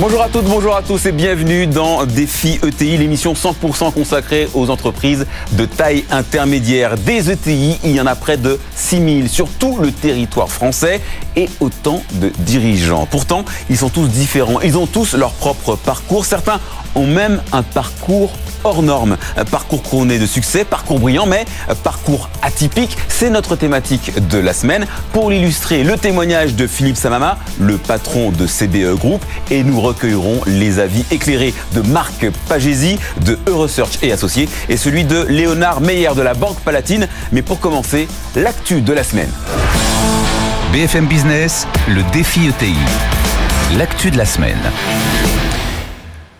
Bonjour à toutes, bonjour à tous et bienvenue dans Défi ETI, l'émission 100% consacrée aux entreprises de taille intermédiaire. Des ETI, il y en a près de 6000 sur tout le territoire français et autant de dirigeants. Pourtant, ils sont tous différents, ils ont tous leur propre parcours. Certains ont même un parcours hors norme. Un parcours couronné de succès, parcours brillant, mais parcours atypique. C'est notre thématique de la semaine. Pour l'illustrer, le témoignage de Philippe Samama, le patron de CBE Group, et nous recueillerons les avis éclairés de Marc Pagési de Eurosearch et Associés et celui de Léonard Meyer de la Banque Palatine. Mais pour commencer, l'actu de la semaine. BFM Business, le défi ETI. L'actu de la semaine.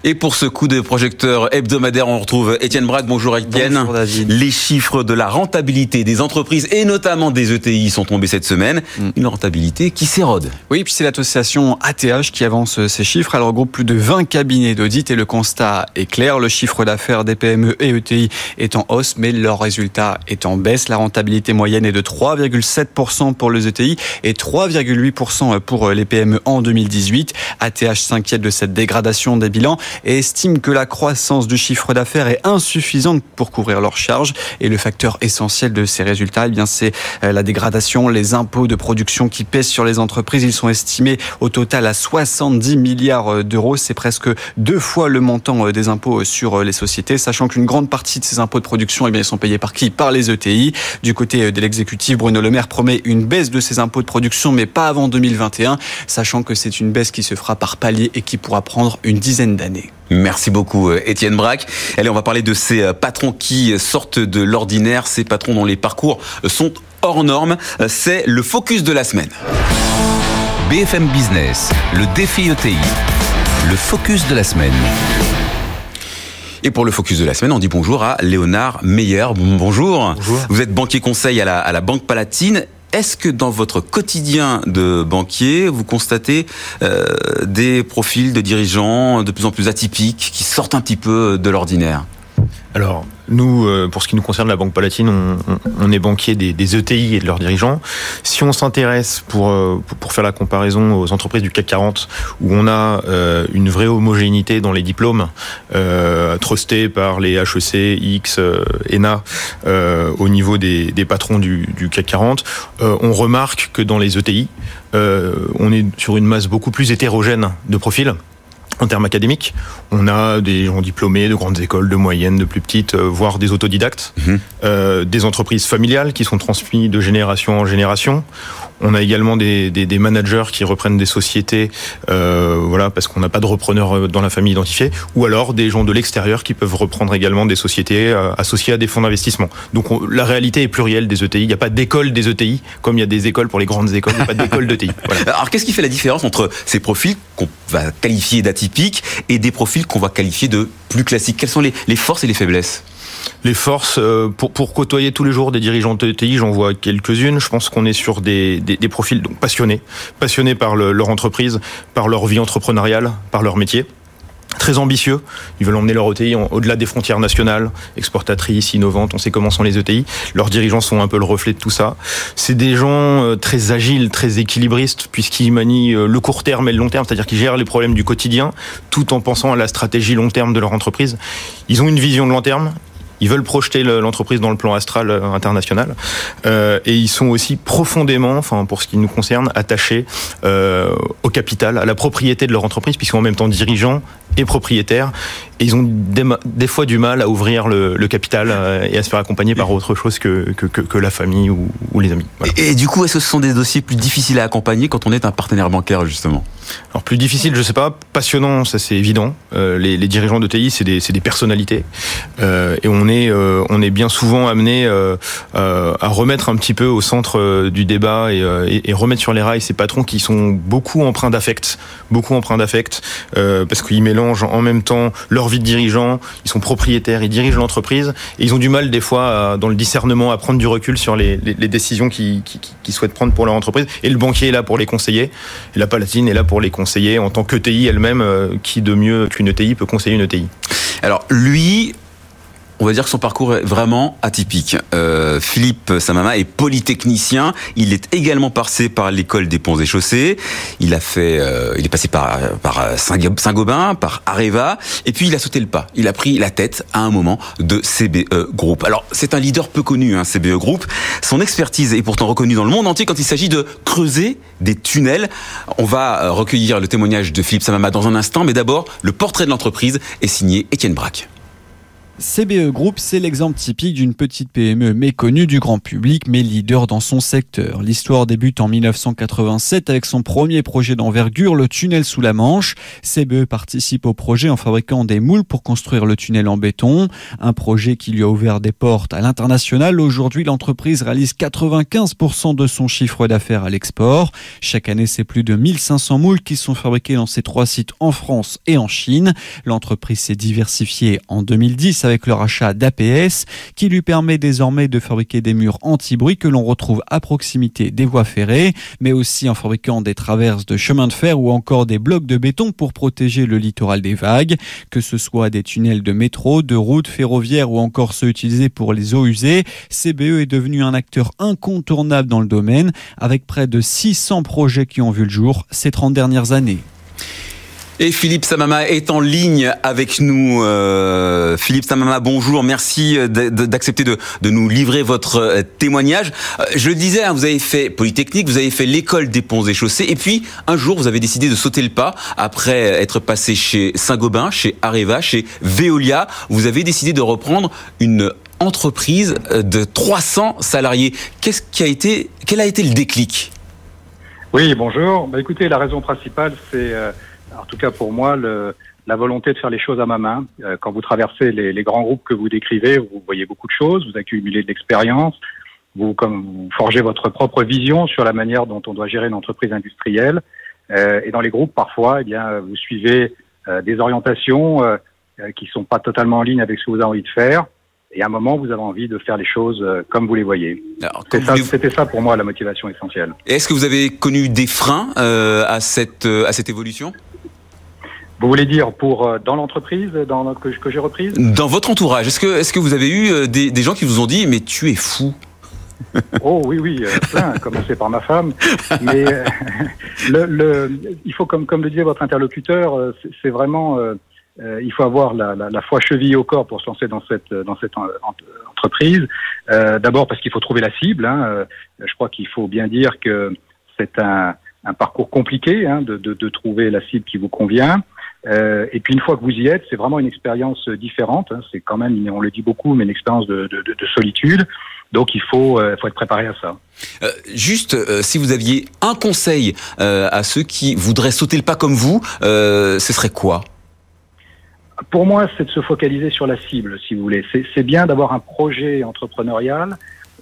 Et pour ce coup de projecteur hebdomadaire, on retrouve Étienne Braque. Bonjour Étienne. Bonjour David. Les chiffres de la rentabilité des entreprises et notamment des ETI sont tombés cette semaine. Mm. Une rentabilité qui s'érode. Oui, puis c'est l'association ATH qui avance ces chiffres. Elle regroupe plus de 20 cabinets d'audit et le constat est clair. Le chiffre d'affaires des PME et ETI est en hausse, mais leur résultat est en baisse. La rentabilité moyenne est de 3,7% pour les ETI et 3,8% pour les PME en 2018. ATH s'inquiète de cette dégradation des bilans et estime que la croissance du chiffre d'affaires est insuffisante pour couvrir leurs charges. Et le facteur essentiel de ces résultats, eh bien, c'est euh, la dégradation, les impôts de production qui pèsent sur les entreprises. Ils sont estimés au total à 70 milliards euh, d'euros. C'est presque deux fois le montant euh, des impôts sur les sociétés, sachant qu'une grande partie de ces impôts de production, eh bien, ils sont payés par qui? Par les ETI. Du côté de l'exécutif, Bruno Le Maire promet une baisse de ces impôts de production, mais pas avant 2021, sachant que c'est une baisse qui se fera par palier et qui pourra prendre une dizaine d'années. Merci beaucoup euh, Étienne Braque. Allez, on va parler de ces euh, patrons qui sortent de l'ordinaire, ces patrons dont les parcours sont hors normes. Euh, c'est le focus de la semaine. BFM Business, le défi ETI, le focus de la semaine. Et pour le focus de la semaine, on dit bonjour à Léonard Meyer. Bonjour. bonjour. Vous êtes banquier conseil à la, à la Banque Palatine est-ce que dans votre quotidien de banquier, vous constatez euh, des profils de dirigeants de plus en plus atypiques qui sortent un petit peu de l'ordinaire? Alors, nous, euh, pour ce qui nous concerne, la Banque Palatine, on, est banquier des, ETI et de leurs dirigeants. Si on s'intéresse pour, euh, faire la comparaison aux entreprises du CAC 40, où on a euh, une vraie homogénéité dans les diplômes, trustés par les HEC, X, ENA, au niveau des, des patrons du, du, CAC 40, on remarque que dans les ETI, on est sur une masse beaucoup plus hétérogène de profils en termes académiques. On a des gens diplômés de grandes écoles, de moyennes, de plus petites, euh, voire des autodidactes, mmh. euh, des entreprises familiales qui sont transmises de génération en génération. On a également des, des, des managers qui reprennent des sociétés, euh, voilà, parce qu'on n'a pas de repreneur euh, dans la famille identifié, ou alors des gens de l'extérieur qui peuvent reprendre également des sociétés euh, associées à des fonds d'investissement. Donc on, la réalité est plurielle des ETI. Il n'y a pas d'école des ETI, comme il y a des écoles pour les grandes écoles, il n'y a pas d'école d'ETI. Voilà. Alors qu'est-ce qui fait la différence entre ces profils qu'on va qualifier d'atypiques et des profils qu'on va qualifier de plus classiques? Quelles sont les, les forces et les faiblesses? Les forces euh, pour, pour côtoyer tous les jours des dirigeants de TI, j'en vois quelques-unes. Je pense qu'on est sur des, des, des, profils donc passionnés, passionnés par le, leur entreprise, par leur vie entrepreneuriale, par leur métier très ambitieux. Ils veulent emmener leur ETI au-delà des frontières nationales, exportatrices, innovantes. On sait comment sont les ETI. Leurs dirigeants sont un peu le reflet de tout ça. C'est des gens euh, très agiles, très équilibristes, puisqu'ils manient euh, le court terme et le long terme, c'est-à-dire qu'ils gèrent les problèmes du quotidien, tout en pensant à la stratégie long terme de leur entreprise. Ils ont une vision de long terme. Ils veulent projeter l'entreprise dans le plan astral international. Euh, et ils sont aussi profondément, enfin pour ce qui nous concerne, attachés euh, au capital, à la propriété de leur entreprise, puisqu'ils sont en même temps dirigeants et propriétaires. Et ils ont des, des fois du mal à ouvrir le, le, capital euh, et à se faire accompagner par autre chose que, que, que, que la famille ou, ou les amis. Voilà. Et, et, du coup, est-ce que ce sont des dossiers plus difficiles à accompagner quand on est un partenaire bancaire, justement? Alors, plus difficile, je sais pas. Passionnant, ça c'est évident. Euh, les, les, dirigeants de TI, c'est des, des, personnalités. Euh, et on est, euh, on est bien souvent amené à remettre un petit peu au centre du débat et, et, et, remettre sur les rails ces patrons qui sont beaucoup empreints d'affect. Beaucoup empreints d'affect. parce qu'ils mélangent en même temps leur vie de dirigeant, ils sont propriétaires, ils dirigent l'entreprise, et ils ont du mal des fois dans le discernement à prendre du recul sur les, décisions qu'ils qui, qui souhaitent prendre pour leur entreprise. Et le banquier est là pour les conseiller, la Palatine est là pour les conseiller en tant qu'ETI elle-même, euh, qui de mieux qu'une ETI peut conseiller une ETI. Alors lui, on va dire que son parcours est vraiment atypique. Euh, Philippe Samama est polytechnicien. Il est également passé par l'école des ponts et chaussées. Il a fait, euh, il est passé par, par Saint-Gobain, par Areva, et puis il a sauté le pas. Il a pris la tête à un moment de CBE Group. Alors c'est un leader peu connu, hein, CBE Group. Son expertise est pourtant reconnue dans le monde entier quand il s'agit de creuser des tunnels. On va recueillir le témoignage de Philippe Samama dans un instant, mais d'abord le portrait de l'entreprise est signé Étienne Braque. CBE Group, c'est l'exemple typique d'une petite PME méconnue du grand public, mais leader dans son secteur. L'histoire débute en 1987 avec son premier projet d'envergure, le tunnel sous la Manche. CBE participe au projet en fabriquant des moules pour construire le tunnel en béton. Un projet qui lui a ouvert des portes à l'international. Aujourd'hui, l'entreprise réalise 95% de son chiffre d'affaires à l'export. Chaque année, c'est plus de 1500 moules qui sont fabriqués dans ces trois sites en France et en Chine. L'entreprise s'est diversifiée en 2010 avec le rachat d'APS qui lui permet désormais de fabriquer des murs anti-bruit que l'on retrouve à proximité des voies ferrées, mais aussi en fabriquant des traverses de chemin de fer ou encore des blocs de béton pour protéger le littoral des vagues, que ce soit des tunnels de métro, de routes ferroviaires ou encore ceux utilisés pour les eaux usées. CBE est devenu un acteur incontournable dans le domaine avec près de 600 projets qui ont vu le jour ces 30 dernières années. Et Philippe Samama est en ligne avec nous. Euh, Philippe Samama, bonjour. Merci d'accepter de, nous livrer votre euh, témoignage. Euh, je le disais, hein, vous avez fait Polytechnique, vous avez fait l'école des ponts et chaussées, et puis un jour, vous avez décidé de sauter le pas après être passé chez Saint-Gobain, chez Areva, chez Veolia. Vous avez décidé de reprendre une entreprise de 300 salariés. Qu'est-ce qui a été, quel a été le déclic? Oui, bonjour. Bah, écoutez, la raison principale, c'est en tout cas pour moi, le, la volonté de faire les choses à ma main. Euh, quand vous traversez les, les, grands groupes que vous décrivez, vous voyez beaucoup de choses, vous accumulez de l'expérience, vous, comme, vous forgez votre propre vision sur la manière dont on doit gérer une entreprise industrielle. Euh, et dans les groupes, parfois, eh bien, vous suivez euh, des orientations euh, qui sont pas totalement en ligne avec ce que vous avez envie de faire. Et à un moment, vous avez envie de faire les choses comme vous les voyez. C'était ça, pour moi la motivation essentielle. Est-ce que vous avez connu des freins à cette à cette évolution? Vous voulez dire pour euh, dans l'entreprise dans que, que j'ai reprise Dans votre entourage, est-ce que est-ce que vous avez eu euh, des, des, gens qui vous ont dit mais tu es fou? Oh oui oui euh, plein, à commencer par ma femme. Mais le, le, il faut comme comme le disait votre interlocuteur, c'est vraiment il faut avoir la, la, la, foi cheville au corps pour se lancer dans cette dans cette entreprise. D'abord parce qu'il faut trouver la cible. Hein. Je crois qu'il faut bien dire que c'est un, un parcours compliqué hein, de, de, de, trouver la cible qui vous convient. Euh, et puis une fois que vous y êtes, c'est vraiment une expérience différente. Hein. C'est quand même, on le dit beaucoup, mais une expérience de, de, de solitude. Donc il faut, euh, faut être préparé à ça. Euh, juste, euh, si vous aviez un conseil euh, à ceux qui voudraient sauter le pas comme vous, ce serait quoi? Pour moi, c'est de se focaliser sur la cible, si vous voulez. C'est bien d'avoir un projet entrepreneurial,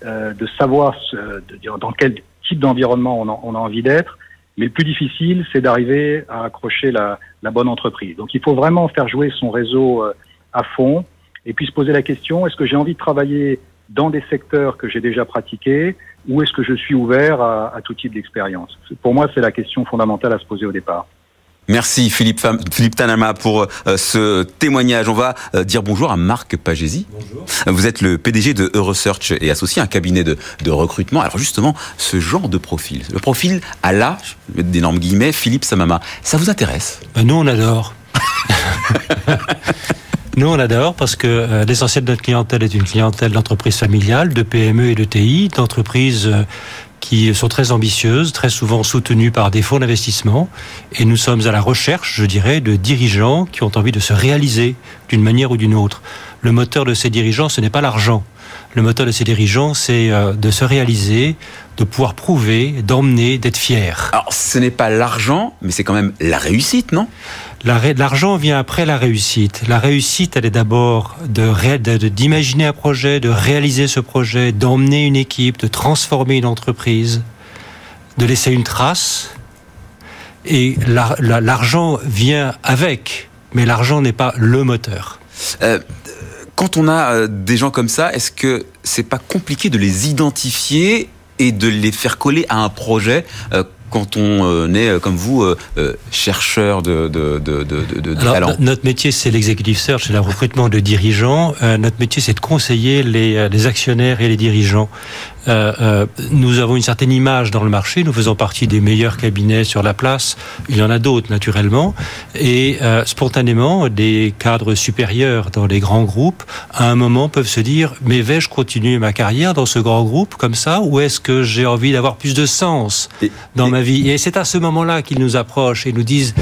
de savoir ce, de, dans quel type d'environnement on, on, a envie d'être, mais le plus difficile, c'est d'arriver à accrocher la, bonne entreprise. Donc il faut vraiment faire jouer son réseau euh, à fond et puis se poser la question, est-ce que j'ai envie de travailler dans des secteurs que j'ai déjà pratiqués ou est-ce que je suis ouvert à tout type d'expérience? Pour moi, c'est la question fondamentale à se poser au départ. Merci Philippe, Philippe Tanama pour euh, ce témoignage. On va euh, dire bonjour à Marc Pagési. Bonjour. Vous êtes le PDG de Eurosearch et associé à un cabinet de, de, recrutement. Alors justement, ce genre de profil, le profil à la, d'énormes guillemets, Philippe Samama, ça vous intéresse? Ben Nous, on adore. Nous, on adore parce que euh, l'essentiel de notre clientèle est une clientèle d'entreprises familiales, de PME et de TI, d'entreprises euh, qui sont très ambitieuses, très souvent soutenues par des fonds d'investissement. Et nous sommes à la recherche, je dirais, de dirigeants qui ont envie de se réaliser d'une manière ou d'une autre. Le moteur de ces dirigeants, ce n'est pas l'argent. Le moteur de ces dirigeants, c'est euh, de se réaliser, de pouvoir prouver, d'emmener, d'être fier. Alors, ce n'est pas l'argent, mais c'est quand même la réussite, non? L'argent vient après la réussite. La réussite, elle est d'abord d'imaginer un projet, de réaliser ce projet, d'emmener une équipe, de transformer une entreprise, de laisser une trace. Et l'argent vient avec, mais l'argent n'est pas le moteur. Euh, quand on a euh, des gens comme ça, est-ce que c'est pas compliqué de les identifier et de les faire coller à un projet euh, quand on est, comme vous, chercheur de, de, de, de, de talent Notre métier, c'est l'executive search, c'est le recrutement de dirigeants. notre métier, c'est de conseiller les, les actionnaires et les dirigeants euh, euh, nous avons une certaine image dans le marché, nous faisons partie des meilleurs cabinets sur la place, il y en a d'autres naturellement, et euh, spontanément, des cadres supérieurs dans les grands groupes, à un moment peuvent se dire, mais vais-je continuer ma carrière dans ce grand groupe comme ça, ou est-ce que j'ai envie d'avoir plus de sens dans ma vie? Et c'est à ce moment-là qu'ils nous approchent et nous disent,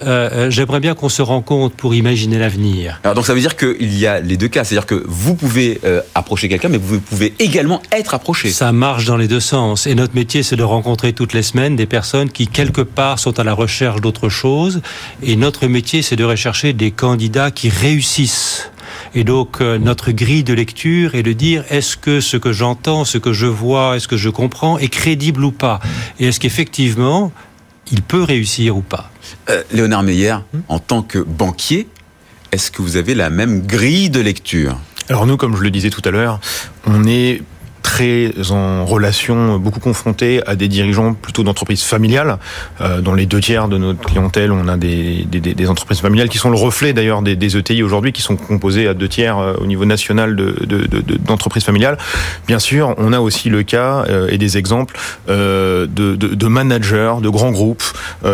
j'aimerais bien qu'on se rencontre pour imaginer l'avenir. Alors donc ça veut dire qu'il y a les deux cas, c'est-à-dire que vous pouvez approcher quelqu'un, mais vous pouvez également être approché. Ça marche dans les deux sens. Et notre métier, c'est de rencontrer toutes les semaines des personnes qui, quelque part, sont à la recherche d'autre chose. Et notre métier, c'est de rechercher des candidats qui réussissent. Et donc euh, notre grille de lecture est de dire est-ce que ce que j'entends, ce que je vois, est-ce que je comprends est crédible ou pas? Et est-ce qu'effectivement il peut réussir ou pas? Euh, Léonard Meyer, en tant que banquier, est-ce que vous avez la même grille de lecture? Alors nous, comme je le disais tout à l'heure, on est très en relation, beaucoup confrontés à des dirigeants plutôt d'entreprises familiales. Euh, dans les deux tiers de notre clientèle, on a des, des, des entreprises familiales qui sont le reflet d'ailleurs des, des, ETI aujourd'hui, qui sont composées à deux tiers euh, au niveau national d'entreprises de, de, familiales. Bien sûr, on a aussi le cas euh, et des exemples de, de, managers, de grands groupes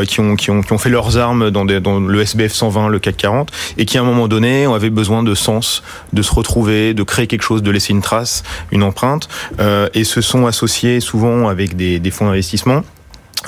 qui, ont, qui, ont, qui ont fait leurs armes dans, des, dans le SBF 120, le CAC 40, et qui à un moment donné avaient besoin de sens, de se retrouver, de créer quelque chose, de laisser une trace, une empreinte. Euh, et se sont associés souvent avec des, fonds d'investissement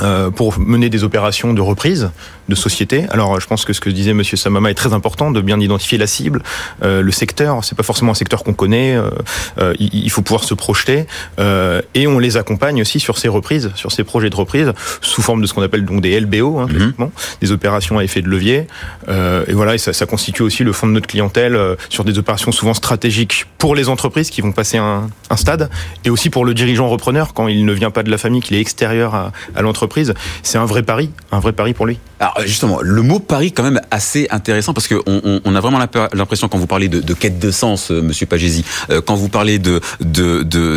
euh, pour mener des opérations de reprise de société. Alors, je pense que ce que disait Monsieur Samama est très important de bien identifier la cible, euh, le secteur. C'est pas forcément un secteur qu'on connaît. Euh, euh il faut pouvoir se projeter euh, et on les accompagne aussi sur ces reprises, sur ces projets de reprise, sous forme de ce qu'on appelle donc des LBO, hein, mm des opérations à effet de levier. et voilà, et ça, ça, constitue aussi le fond de notre clientèle sur des opérations souvent stratégiques pour les entreprises qui vont passer un, un, stade, et aussi pour le dirigeant repreneur quand il ne vient pas de la famille, qu'il est extérieur à, à l'entreprise. C'est un vrai pari, un vrai pari pour lui. Alors justement, le mot pari quand même assez intéressant parce qu'on on, on, a vraiment l'impression quand vous parlez de, de quête de sens, euh, Monsieur Pagési, euh, quand vous parlez de d'envie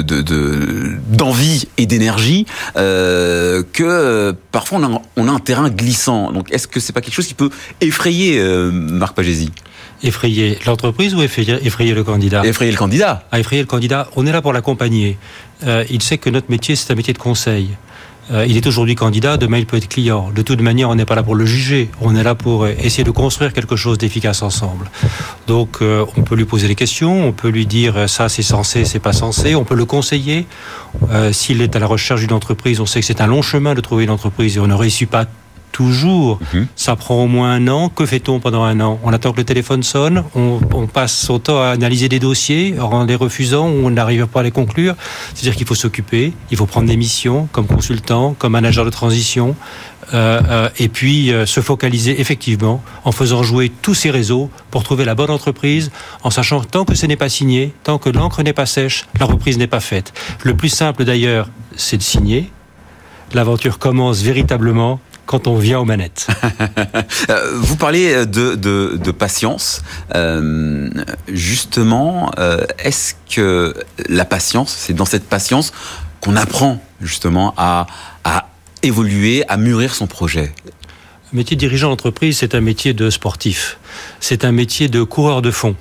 de, de, et d'énergie, euh, que euh, parfois on a, on a, un terrain glissant. Donc est-ce que c'est pas quelque chose qui peut effrayer Marc Pagési Effrayer l'entreprise ou effrayer, effrayer, le candidat? Effrayer le candidat. À effrayer le candidat, on est là pour l'accompagner. il sait que notre métier, c'est un métier de conseil. Euh, il est aujourd'hui candidat, demain il peut être client. De toute manière, on n'est pas là pour le juger, on est là pour euh, essayer de construire quelque chose d'efficace ensemble. Donc euh, on peut lui poser des questions, on peut lui dire ça c'est censé, c'est pas censé, on peut le conseiller. S'il est à la recherche d'une entreprise, on sait que c'est un long chemin de trouver une entreprise et on ne réussit pas toujours. Mhm. Ça prend au moins un an. Que fait-on pendant un an? On attend que le téléphone sonne, on, passe son temps à analyser des dossiers en les refusant ou on n'arrive pas à les conclure. C'est-à-dire qu'il faut s'occuper, il faut prendre des missions comme consultant, comme manager de transition, euh, euh, et puis euh, se focaliser effectivement en faisant jouer tous ces réseaux pour trouver la bonne entreprise, en sachant que tant que ce n'est pas signé, tant que l'encre n'est pas sèche, la reprise n'est pas faite. Le plus simple d'ailleurs, c'est de signer. L'aventure commence véritablement quand on vient aux manettes. Euh, vous parlez de, de, de patience. Euh, justement, euh, est-ce que la patience, c'est dans cette patience qu'on apprend justement à, à évoluer, à mûrir son projet? Le métier de dirigeant d'entreprise, c'est un métier de sportif. C'est un métier de coureur de fond.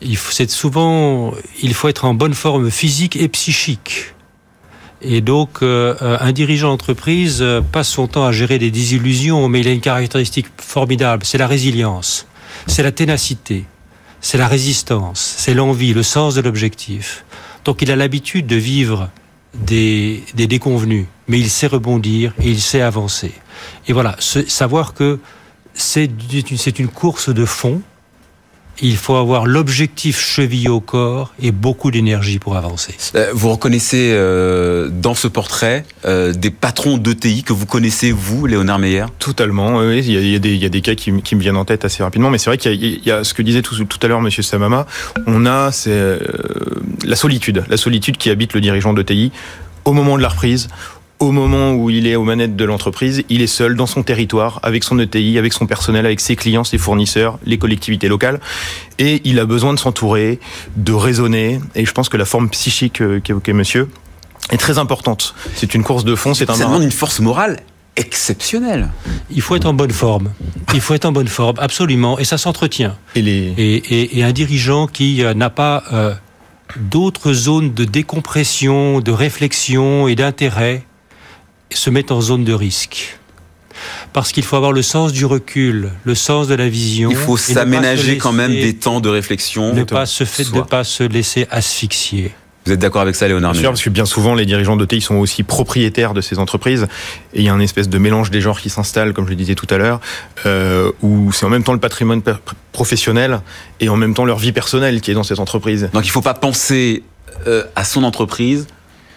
Il faut, souvent, il faut être en bonne forme physique et psychique. Et donc, euh, un dirigeant d'entreprise euh, passe son temps à gérer des désillusions, mais il a une caractéristique formidable, c'est la résilience, c'est la ténacité, c'est la résistance, c'est l'envie, le sens de l'objectif. Donc, il a l'habitude de vivre des, des déconvenus, mais il sait rebondir et il sait avancer. Et voilà, savoir que c'est une course de fond, il faut avoir l'objectif chevillé au corps et beaucoup d'énergie pour avancer. Euh, vous reconnaissez euh, dans ce portrait euh, des patrons d'ETI que vous connaissez, vous, Léonard Meyer? Totalement, oui. Il y, a, des, il y a des cas qui, qui, me viennent en tête assez rapidement, mais c'est vrai qu'il y, y, a ce que disait tout, tout à l'heure Monsieur Samama, on a la solitude, la solitude qui habite le dirigeant d'ETI au moment de la reprise, au moment où il est aux manettes de l'entreprise, il est seul dans son territoire, avec son ETI, avec son personnel, avec ses clients, ses fournisseurs, les collectivités locales. Et il a besoin de s'entourer, de raisonner. Et je pense que la forme psychique euh, qu'évoquait monsieur est très importante. C'est une course de fond, c'est un... Ça demande une force morale exceptionnel. Il faut être en bonne forme. Il faut être en bonne forme, absolument, et ça s'entretient. Et, les... et, et, et, un dirigeant qui euh, n'a pas euh, d'autres zones de décompression, de réflexion et d'intérêt se met en zone de risque. Parce qu'il faut avoir le sens du recul, le sens de la vision. Il faut s'aménager quand même des temps de réflexion. Ne pas se, fait, ne pas se laisser asphyxier. Vous êtes d'accord avec ça, Léonard Bien sûr, parce que bien souvent, les dirigeants d'ETI sont aussi propriétaires de ces entreprises. Et il y a un espèce de mélange des genres qui s'installe, comme je le disais tout à l'heure, euh, où c'est en même temps le patrimoine professionnel et en même temps leur vie personnelle qui est dans cette entreprise. Donc il ne faut pas penser euh, à son entreprise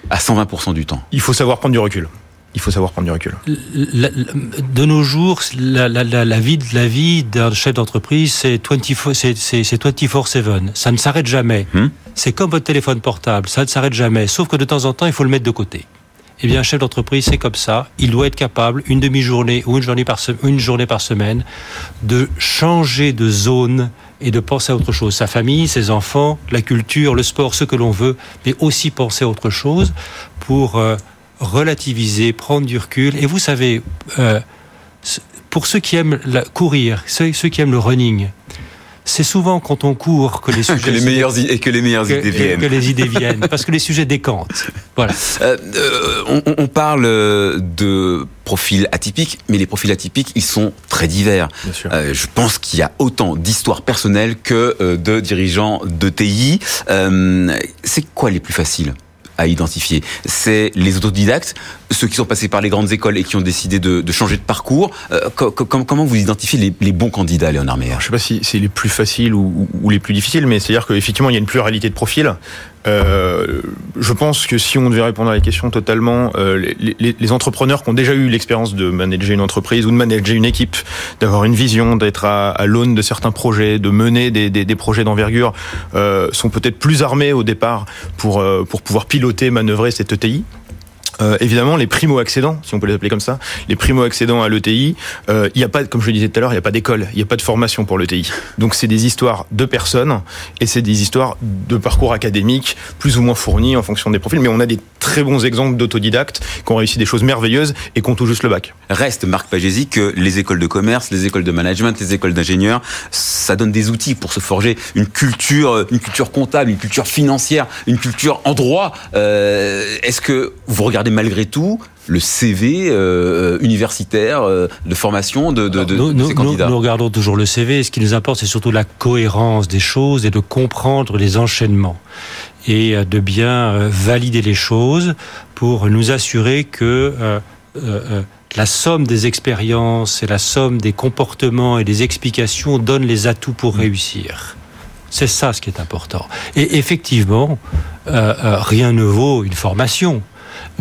à 120% du temps. Il faut savoir prendre du recul il faut savoir prendre du recul. De nos jours, la, la, la, la vie, la vie d'un chef d'entreprise, c'est 24-7. Ça ne s'arrête jamais. Hmm? C'est comme votre téléphone portable, ça ne s'arrête jamais. Sauf que de temps en temps, il faut le mettre de côté. Eh bien, un chef d'entreprise, c'est comme ça. Il doit être capable, une demi-journée ou une journée, par une journée par semaine, de changer de zone et de penser à autre chose. Sa famille, ses enfants, la culture, le sport, ce que l'on veut, mais aussi penser à autre chose pour... Euh, relativiser, prendre du recul. Et vous savez, euh, pour ceux qui aiment la, courir, ceux, ceux qui aiment le running, c'est souvent quand on court que les sujets que les meilleures et que les meilleures idées viennent. Que les idées viennent, parce que les sujets décantent. Voilà. Euh, euh, on, on, parle de profils atypiques, mais les profils atypiques, ils sont très divers. Euh, je pense qu'il y a autant d'histoires personnelles que de dirigeants de TI. Euh, c'est quoi les plus faciles? À identifier. C'est les autodidactes, ceux qui sont passés par les grandes écoles et qui ont décidé de, changer de parcours. Euh, comment vous identifiez les, les, bons candidats, Léonard Meyer? Je ne sais pas si c'est les plus faciles ou, ou, les plus difficiles, mais c'est-à-dire qu'effectivement, il y a une pluralité de profils. Euh, je pense que si on devait répondre à la question totalement, euh, les, entrepreneurs qui ont déjà eu l'expérience de manager une entreprise ou de manager une équipe, d'avoir une vision, d'être à, l'aune de certains projets, de mener des projets d'envergure, euh, sont peut-être plus armés au départ pour, euh, pour pouvoir piloter, manœuvrer cette ETI. Euh, évidemment, les primo-accédants, si on peut les appeler comme ça, les primo-accédants à l'ETI, euh, il n'y a pas, comme je le disais tout à l'heure, il n'y a pas d'école, il n'y a pas de formation pour l'ETI. Donc c'est des histoires de personnes et c'est des histoires de parcours académiques plus ou moins fournis en fonction des profils. Mais on a des très bons exemples d'autodidactes qui ont réussi des choses merveilleuses et qui ont tout juste le bac. Reste, Marc Pagési, que les écoles de commerce, les écoles de management, les écoles d'ingénieurs, ça donne des outils pour se forger une culture, une culture comptable, une culture financière, une culture en droit. Euh, Est-ce que vous regardez malgré tout le CV euh, universitaire euh, de formation de, de, de, nous, ces candidats nous, nous, regardons toujours le CV. Ce qui nous importe, c'est surtout la cohérence des choses et de comprendre les enchaînements et de bien valider les choses pour nous assurer que euh, euh, la somme des expériences et la somme des comportements et des explications donne les atouts pour réussir. C'est ça ce qui est important. Et effectivement, euh, rien ne vaut une formation.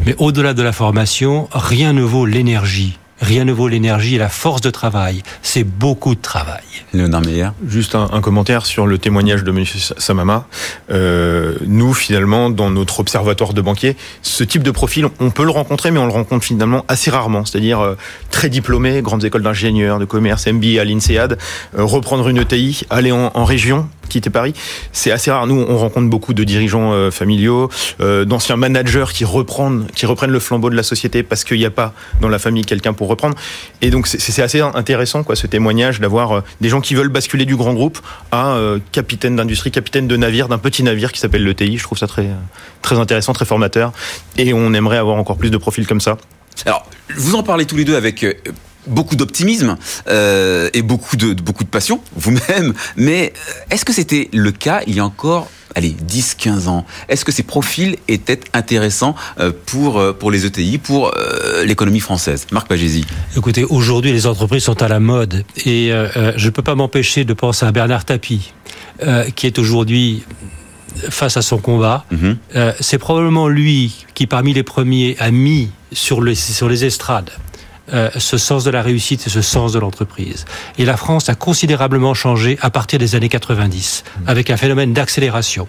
Mais au-delà de la formation, rien ne vaut l'énergie. Rien ne vaut l'énergie et la force de travail. C'est beaucoup de travail. Léonard Meyer Juste un, un, commentaire sur le témoignage de M. Samama. Euh, nous, finalement, dans notre observatoire de banquiers, ce type de profil, on peut le rencontrer, mais on le rencontre finalement assez rarement. C'est-à-dire euh, très diplômé, grandes écoles d'ingénieurs, de commerce, MBA à l'INSEAD, euh, reprendre une ETI, aller en, en région, quitter Paris, c'est assez rare. Nous, on rencontre beaucoup de dirigeants euh, familiaux, euh, d'anciens managers qui reprennent, qui reprennent le flambeau de la société parce qu'il n'y a pas dans la famille quelqu'un pour reprendre. Et donc, c'est assez intéressant, quoi, ce témoignage d'avoir euh, des gens qui veulent basculer du grand groupe à capitaine d'industrie, capitaine de navire, d'un petit navire qui s'appelle l'ETI. Je trouve ça très, très intéressant, très formateur. Et on aimerait avoir encore plus de profils comme ça. Alors, vous en parlez tous les deux avec beaucoup d'optimisme euh, et beaucoup de, beaucoup de passion, vous-même. Mais est-ce que c'était le cas il y a encore allez, 10, 15 ans? Est-ce que ces profils étaient intéressants pour, pour les ETI, pour l'économie française? Marc Pagési. Écoutez, aujourd'hui, les entreprises sont à la mode et euh, je ne peux pas m'empêcher de penser à Bernard Tapie, euh, qui est aujourd'hui face à son combat. Mm -hmm. euh, C'est probablement lui qui, parmi les premiers, a mis sur les, sur les estrades euh, ce sens de la réussite et ce sens de l'entreprise. Et la France a considérablement changé à partir des années 90, mmh. avec un phénomène d'accélération.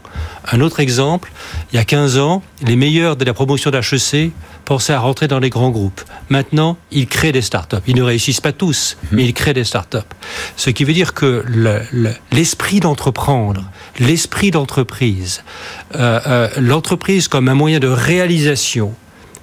Un autre exemple, il y a 15 ans, les meilleurs de la promotion d'HEC pensaient à rentrer dans les grands groupes. Maintenant, ils créent des startups. Ils ne réussissent pas tous, mmh. mais ils créent des startups. Ce qui veut dire que l'esprit le, le, d'entreprendre, l'esprit d'entreprise, euh, euh, l'entreprise comme un moyen de réalisation,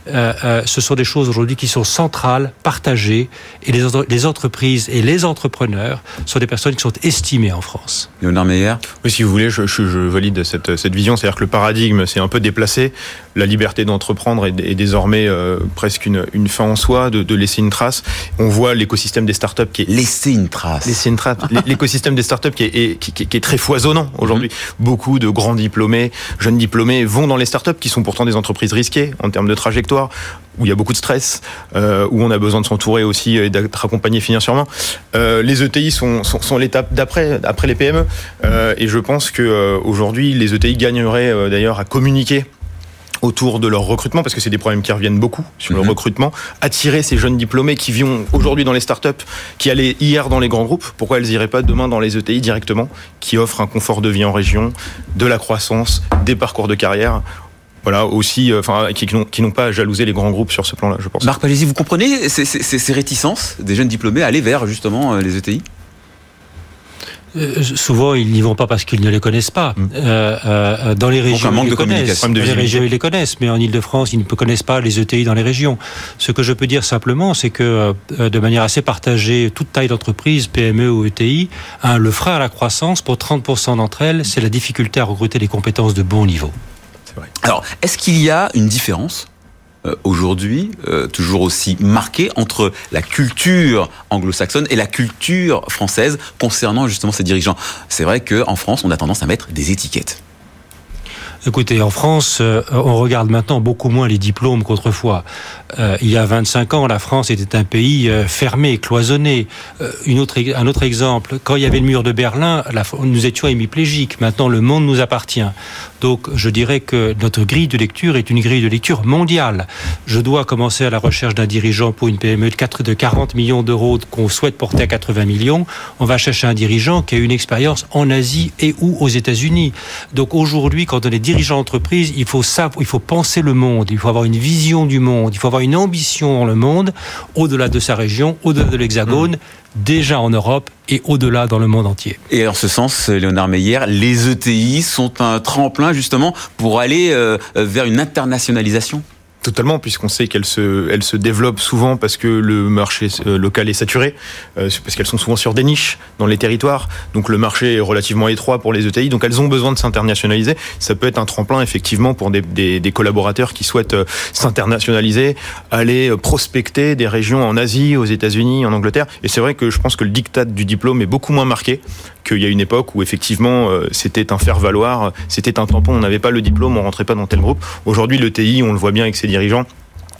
euh, euh, ce sont des choses aujourd'hui qui sont centrales, partagées, et les, les, entreprises et les entrepreneurs sont des personnes qui sont estimées en France. Léonard Meyer? Oui, si vous voulez, je, je, je valide cette, cette vision, c'est-à-dire que le paradigme s'est un peu déplacé, la liberté d'entreprendre est, est, désormais euh, presque une, une, fin en soi, de, de, laisser une trace. On voit l'écosystème des startups qui est... Laisser une trace. Laisser une trace. l'écosystème des startups qui est, qui, qui, qui est très foisonnant aujourd'hui. Mmh. Beaucoup de grands diplômés, jeunes diplômés vont dans les startups qui sont pourtant des entreprises risquées en termes de trajectoire où il y a beaucoup de stress, euh, où on a besoin de s'entourer aussi et d'être accompagné financièrement. Euh, les ETI sont, sont, sont l'étape d'après, après les PME, euh, et je pense que euh, aujourd'hui les ETI gagneraient euh, d'ailleurs à communiquer autour de leur recrutement, parce que c'est des problèmes qui reviennent beaucoup sur mmh. le recrutement, attirer ces jeunes diplômés qui vivent aujourd'hui dans les startups, qui allaient hier dans les grands groupes, pourquoi elles n'iraient pas demain dans les ETI directement, qui offrent un confort de vie en région, de la croissance, des parcours de carrière voilà aussi enfin qui, qui n'ont pas à jalouser les grands groupes sur ce plan-là je pense Marc vous comprenez ces, ces, ces, réticences des jeunes diplômés à aller vers justement les ETI euh, souvent, ils n'y vont pas parce qu'ils ne les connaissent pas. Mmh. Euh, euh, dans les régions, ils les de connaissent. Dans les régions, ils les connaissent, mais en Ile-de-France, ils ne connaissent pas les ETI dans les régions. Ce que je peux dire simplement, c'est que de manière assez partagée, toute taille d'entreprise, PME ou ETI, hein, le frein à la croissance pour 30% d'entre elles, c'est la difficulté à recruter des compétences de bon niveau. Alors, est-ce qu'il y a une différence euh, aujourd'hui, euh, toujours aussi marquée entre la culture anglo-saxonne et la culture française concernant justement ces dirigeants C'est vrai qu'en France, on a tendance à mettre des étiquettes. Écoutez, en France, euh, on regarde maintenant beaucoup moins les diplômes qu'autrefois. Euh, il y a 25 ans, la France était un pays euh, fermé, cloisonné. Autre, un autre exemple, quand il y avait le mur de Berlin, nous étions hémiplégiques. Maintenant, le monde nous appartient. Donc, je dirais que notre grille de lecture est une grille de lecture mondiale. Je dois commencer à la recherche d'un dirigeant pour une PME de, 4, de 40 millions d'euros qu'on souhaite porter à 80 millions. On va chercher un dirigeant qui a une expérience en Asie et ou aux États-Unis. Donc, aujourd'hui, quand on est dirigeant d'entreprise, il faut ça, il faut penser le monde, il faut avoir une vision du monde, il faut avoir une ambition dans le monde, au-delà de sa région, au-delà de l'Hexagone, mmh. déjà en Europe et au-delà dans le monde entier. Et en ce sens, Léonard Meyer, les ETI sont un tremplin justement pour aller euh, vers une internationalisation? Totalement, puisqu'on sait qu'elles se, elles se développent souvent parce que le marché local est saturé, euh, parce qu'elles sont souvent sur des niches dans les territoires. Donc le marché est relativement étroit pour les ETI, donc elles ont besoin de s'internationaliser. Ça peut être un tremplin effectivement pour des, collaborateurs qui souhaitent euh, s'internationaliser, aller prospecter des régions en Asie, aux États-Unis, en Angleterre. Et c'est vrai que je pense que le diktat du diplôme est beaucoup moins marqué qu'il y a une époque où effectivement euh, c'était un faire-valoir, c'était un tampon, on n'avait pas le diplôme, on rentrait pas dans tel groupe. Aujourd'hui, le TI, on le voit bien avec ses dirigeants,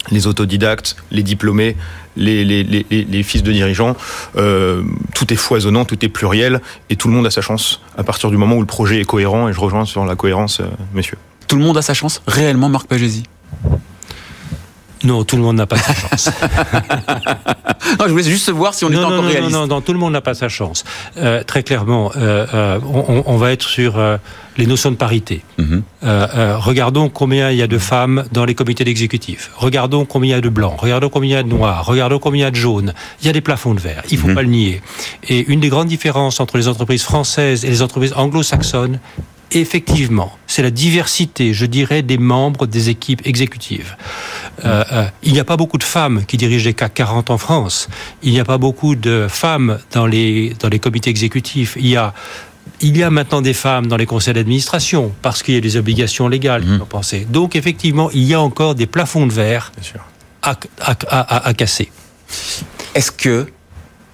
les autodidactes, les diplômés, les, fils de dirigeants, euh, tout est foisonnant, tout est pluriel, et tout le monde a sa chance à partir du moment où le projet est cohérent, et je rejoins sur la cohérence, euh, monsieur. Tout le monde a sa chance, réellement, Marc Pagési non, tout le monde n'a pas sa chance. non, je voulais juste voir si on non, était non, encore non, réaliste. Non, non, non, tout le monde n'a pas sa chance. Euh, très clairement, euh, euh, on, on, va être sur les notions de parité. Mm -hmm. regardons combien il y a de femmes dans les comités d'exécutif. Regardons combien il y a de blancs. Regardons combien il y a de noirs. Regardons combien il y a de jaunes. Il y a des plafonds de verre. Il ne faut mm -hmm. pas le nier. Et une des grandes différences entre les entreprises françaises et les entreprises anglo-saxonnes, effectivement, c'est la diversité, je dirais, des membres des équipes exécutives. Euh, euh, il n'y a pas beaucoup de femmes qui dirigent les CAC 40 en France. Il n'y a pas beaucoup de femmes dans les, dans les comités exécutifs. Il y a il y a maintenant des femmes dans les conseils d'administration parce qu'il y a des obligations légales, mmh. penser. Donc effectivement, il y a encore des plafonds de verre à, à, à, à casser. Est-ce que,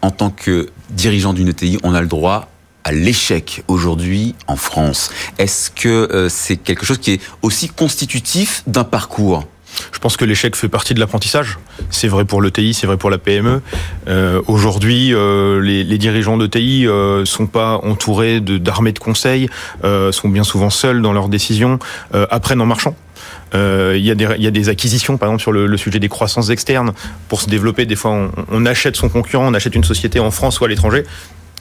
en tant que dirigeant d'une ETI, on a le droit l'échec aujourd'hui en France Est-ce que euh, c'est quelque chose qui est aussi constitutif d'un parcours? Je pense que l'échec fait partie de l'apprentissage. C'est vrai pour l'ETI, c'est vrai pour la PME. Euh, Aujourd'hui, euh, les, dirigeants d'ETI euh, sont pas entourés d'armées de, de, conseils, sont bien souvent seuls dans leurs décisions, apprennent en marchant. Il, y a des, acquisitions, par exemple, sur le, sujet des croissances externes. Pour se développer, des fois, on achète son concurrent, on achète une société en France ou à l'étranger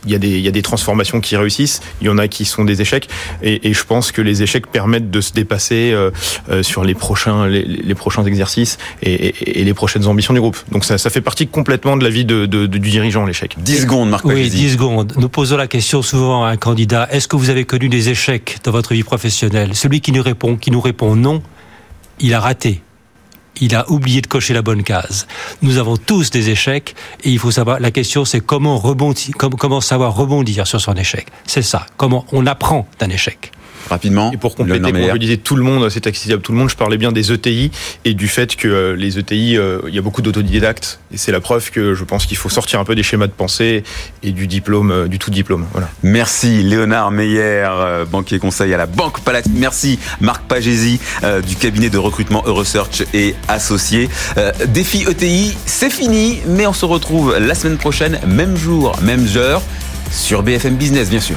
il y, a des, il y a des transformations qui réussissent, il y en a qui sont des échecs, et, et je pense que les échecs permettent de se dépasser euh, euh, sur les prochains, les, les prochains exercices et, et, et, les prochaines ambitions du groupe. Donc ça, ça fait partie complètement de la vie de, de, de du dirigeant, l'échec. 10 secondes, Marc Oui, 10 secondes. Nous posons la question souvent à un candidat, est-ce que vous avez connu des échecs dans votre vie professionnelle? Celui qui nous répond, qui nous répond non, il a raté. Il a oublié de cocher la bonne case. Nous avons tous des échecs et il faut savoir, la question c'est comment rebondir, comment savoir rebondir sur son échec. C'est ça. Comment on apprend d'un échec rapidement. Et pour compléter, pour je disais tout le monde, c'est accessible à tout le monde, je parlais bien des ETI et du fait que euh, les ETI, euh, il y a beaucoup d'autodidactes et c'est la preuve que je pense qu'il faut sortir un peu des schémas de pensée et du diplôme, euh, du tout diplôme. Voilà. Merci Léonard Meyer, banquier conseil à la Banque Palatine. Merci Marc Pagési du cabinet de recrutement Eurosearch et associé. défi ETI, c'est fini, mais on se retrouve la semaine prochaine, même jour, même heure, sur BFM Business bien sûr.